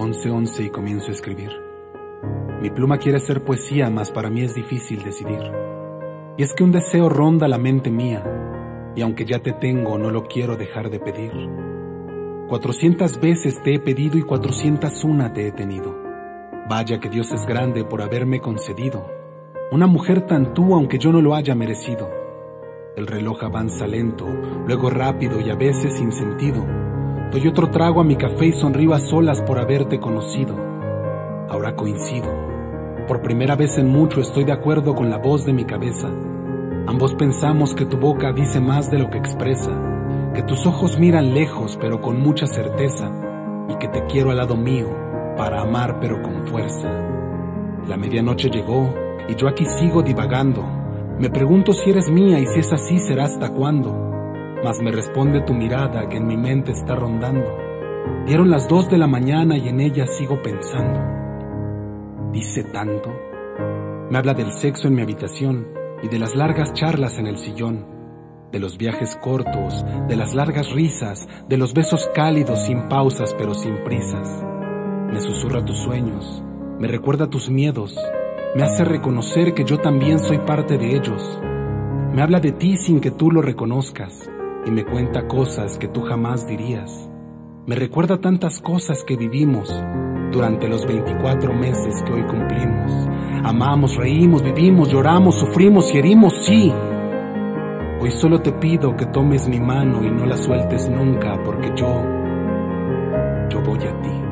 11:11 y comienzo a escribir. Mi pluma quiere ser poesía, mas para mí es difícil decidir. Y es que un deseo ronda la mente mía, y aunque ya te tengo, no lo quiero dejar de pedir. Cuatrocientas veces te he pedido y cuatrocientas una te he tenido. Vaya que Dios es grande por haberme concedido. Una mujer tan tú aunque yo no lo haya merecido. El reloj avanza lento, luego rápido y a veces sin sentido. Doy otro trago a mi café y sonrío a solas por haberte conocido. Ahora coincido. Por primera vez en mucho estoy de acuerdo con la voz de mi cabeza. Ambos pensamos que tu boca dice más de lo que expresa, que tus ojos miran lejos pero con mucha certeza y que te quiero al lado mío para amar pero con fuerza. La medianoche llegó y yo aquí sigo divagando. Me pregunto si eres mía y si es así será hasta cuándo mas me responde tu mirada que en mi mente está rondando. Dieron las dos de la mañana y en ella sigo pensando. Dice tanto. Me habla del sexo en mi habitación y de las largas charlas en el sillón, de los viajes cortos, de las largas risas, de los besos cálidos sin pausas pero sin prisas. Me susurra tus sueños, me recuerda tus miedos, me hace reconocer que yo también soy parte de ellos. Me habla de ti sin que tú lo reconozcas y me cuenta cosas que tú jamás dirías. Me recuerda tantas cosas que vivimos durante los 24 meses que hoy cumplimos. Amamos, reímos, vivimos, lloramos, sufrimos y herimos, sí. Hoy solo te pido que tomes mi mano y no la sueltes nunca porque yo, yo voy a ti.